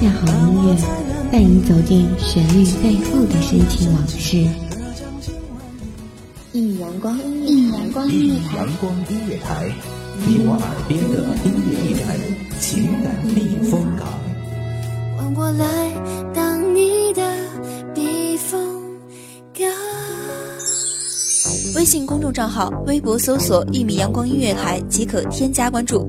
下好音乐，带你走进旋律背后的深情往事。一米阳光，一米阳光音乐台，阳光音乐台，你我耳边的音乐驿站，情感避风港。换我来当你的避风港。微信公众账号、微博搜索“一米阳光音乐台”即可添加关注。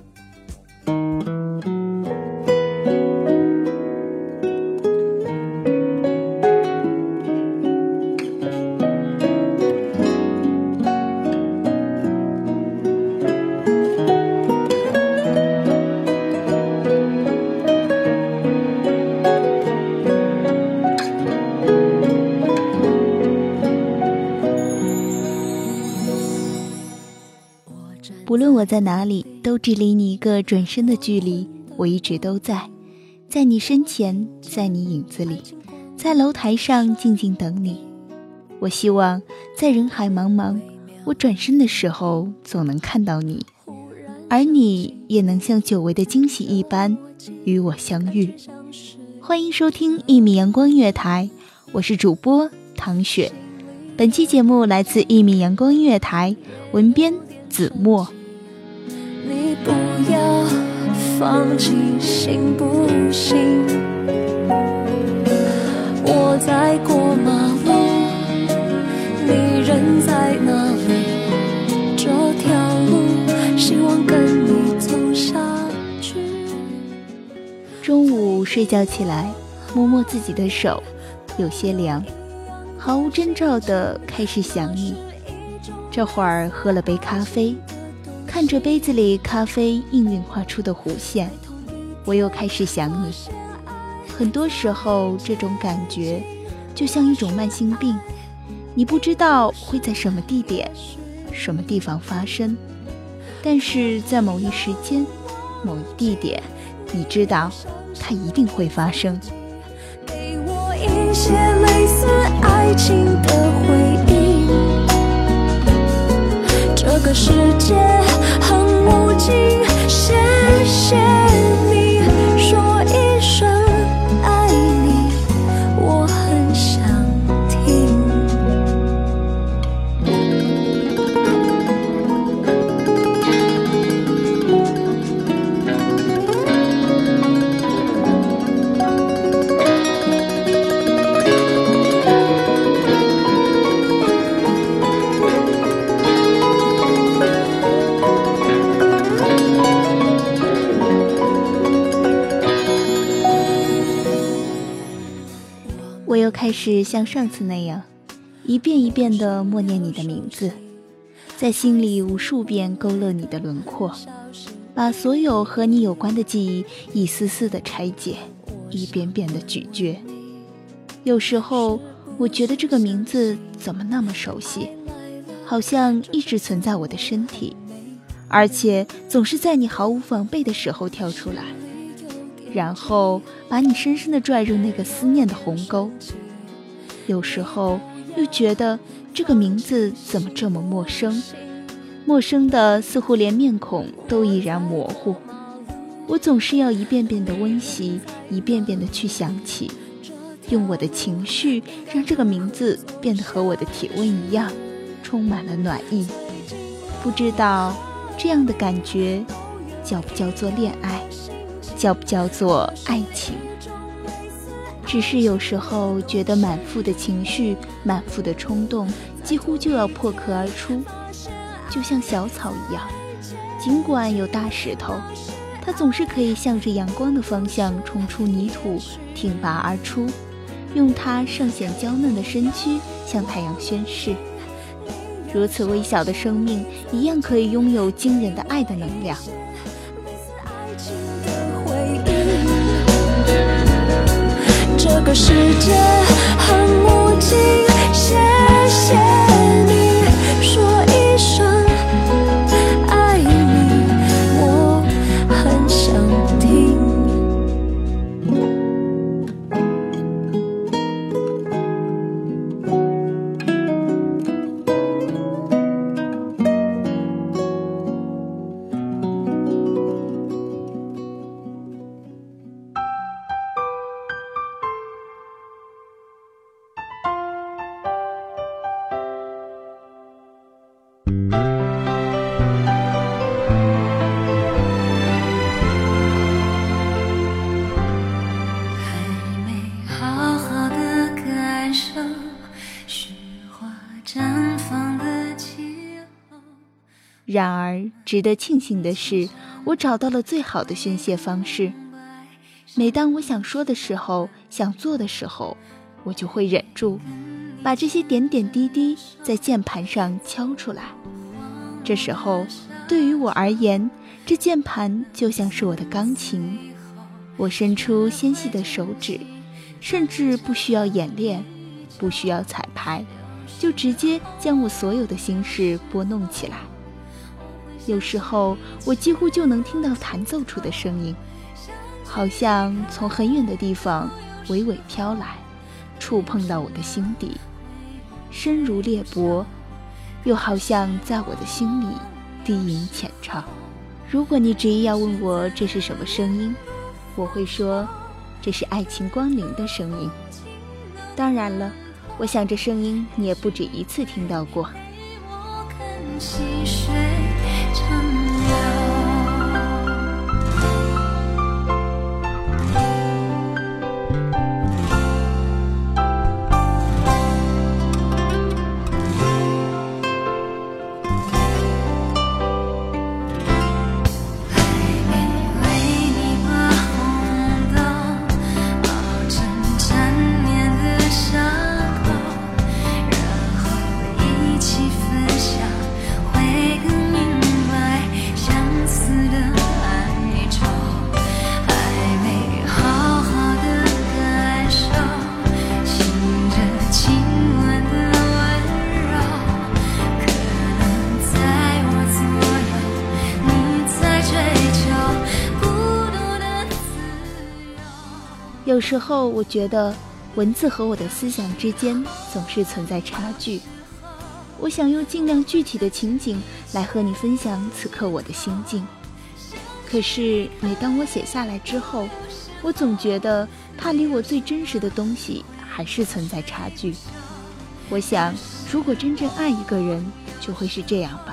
我在哪里，都只离你一个转身的距离。我一直都在，在你身前，在你影子里，在楼台上静静等你。我希望在人海茫茫，我转身的时候总能看到你，而你也能像久违的惊喜一般与我相遇。欢迎收听一米阳光音乐台，我是主播唐雪。本期节目来自一米阳光音乐台，文编子墨。放弃，行不行？我在过马路，你人在哪里？这条路，希望跟你走下去。中午睡觉起来，摸摸自己的手，有些凉，毫无征兆的开始想你。这会儿喝了杯咖啡。看着杯子里咖啡氤氲画出的弧线，我又开始想你。很多时候，这种感觉就像一种慢性病，你不知道会在什么地点、什么地方发生，但是在某一时间、某一地点，你知道它一定会发生。给我一些类似爱情的回忆。这个世界谢谢我又开始像上次那样，一遍一遍地默念你的名字，在心里无数遍勾勒你的轮廓，把所有和你有关的记忆一丝丝地拆解，一遍遍地咀嚼。有时候，我觉得这个名字怎么那么熟悉，好像一直存在我的身体，而且总是在你毫无防备的时候跳出来。然后把你深深地拽入那个思念的鸿沟。有时候又觉得这个名字怎么这么陌生，陌生的似乎连面孔都已然模糊。我总是要一遍遍的温习，一遍遍的去想起，用我的情绪让这个名字变得和我的体温一样，充满了暖意。不知道这样的感觉叫不叫做恋爱？叫不叫做爱情？只是有时候觉得满腹的情绪、满腹的冲动，几乎就要破壳而出，就像小草一样。尽管有大石头，它总是可以向着阳光的方向冲出泥土，挺拔而出，用它尚显娇嫩的身躯向太阳宣誓。如此微小的生命，一样可以拥有惊人的爱的能量。这个世界很无情，谢谢。然而，值得庆幸的是，我找到了最好的宣泄方式。每当我想说的时候，想做的时候，我就会忍住，把这些点点滴滴在键盘上敲出来。这时候，对于我而言，这键盘就像是我的钢琴。我伸出纤细的手指，甚至不需要演练，不需要彩排，就直接将我所有的心事拨弄起来。有时候，我几乎就能听到弹奏出的声音，好像从很远的地方娓娓飘来，触碰到我的心底，深如裂帛，又好像在我的心里低吟浅唱。如果你执意要问我这是什么声音，我会说，这是爱情光临的声音。当然了，我想这声音你也不止一次听到过。有时候我觉得，文字和我的思想之间总是存在差距。我想用尽量具体的情景来和你分享此刻我的心境。可是每当我写下来之后，我总觉得它离我最真实的东西还是存在差距。我想，如果真正爱一个人，就会是这样吧。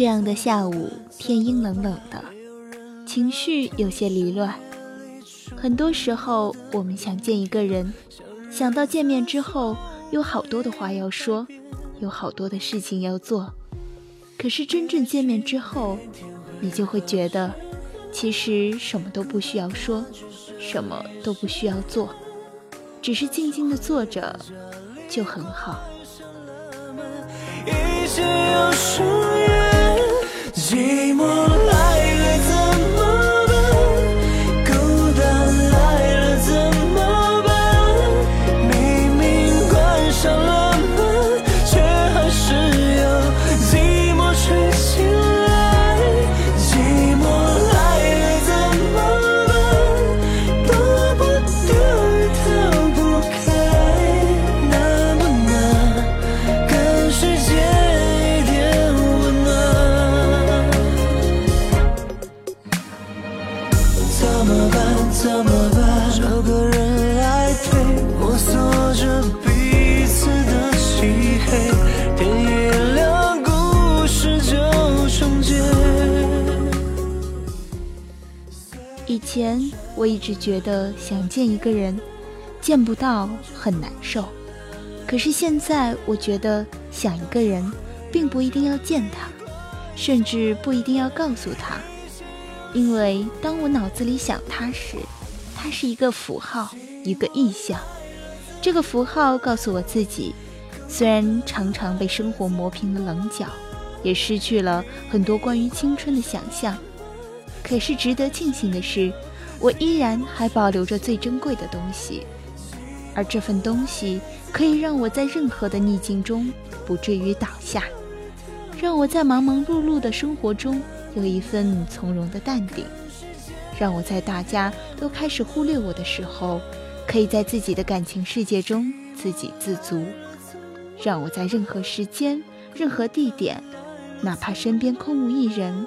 这样的下午，天阴冷冷的，情绪有些离乱。很多时候，我们想见一个人，想到见面之后有好多的话要说，有好多的事情要做。可是真正见面之后，你就会觉得，其实什么都不需要说，什么都不需要做，只是静静的坐着就很好。以前我一直觉得想见一个人，见不到很难受。可是现在我觉得想一个人，并不一定要见他，甚至不一定要告诉他，因为当我脑子里想他时，他是一个符号，一个意象。这个符号告诉我自己，虽然常常被生活磨平了棱角，也失去了很多关于青春的想象，可是值得庆幸的是，我依然还保留着最珍贵的东西，而这份东西。可以让我在任何的逆境中不至于倒下，让我在忙忙碌碌的生活中有一份从容的淡定，让我在大家都开始忽略我的时候，可以在自己的感情世界中自给自足，让我在任何时间、任何地点，哪怕身边空无一人，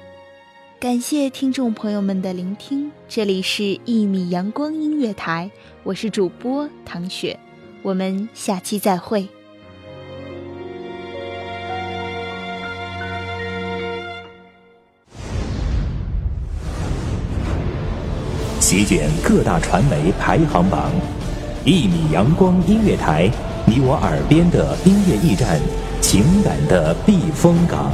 感谢听众朋友们的聆听，这里是《一米阳光音乐台》，我是主播唐雪，我们下期再会。席卷各大传媒排行榜，《一米阳光音乐台》，你我耳边的音乐驿站，情感的避风港。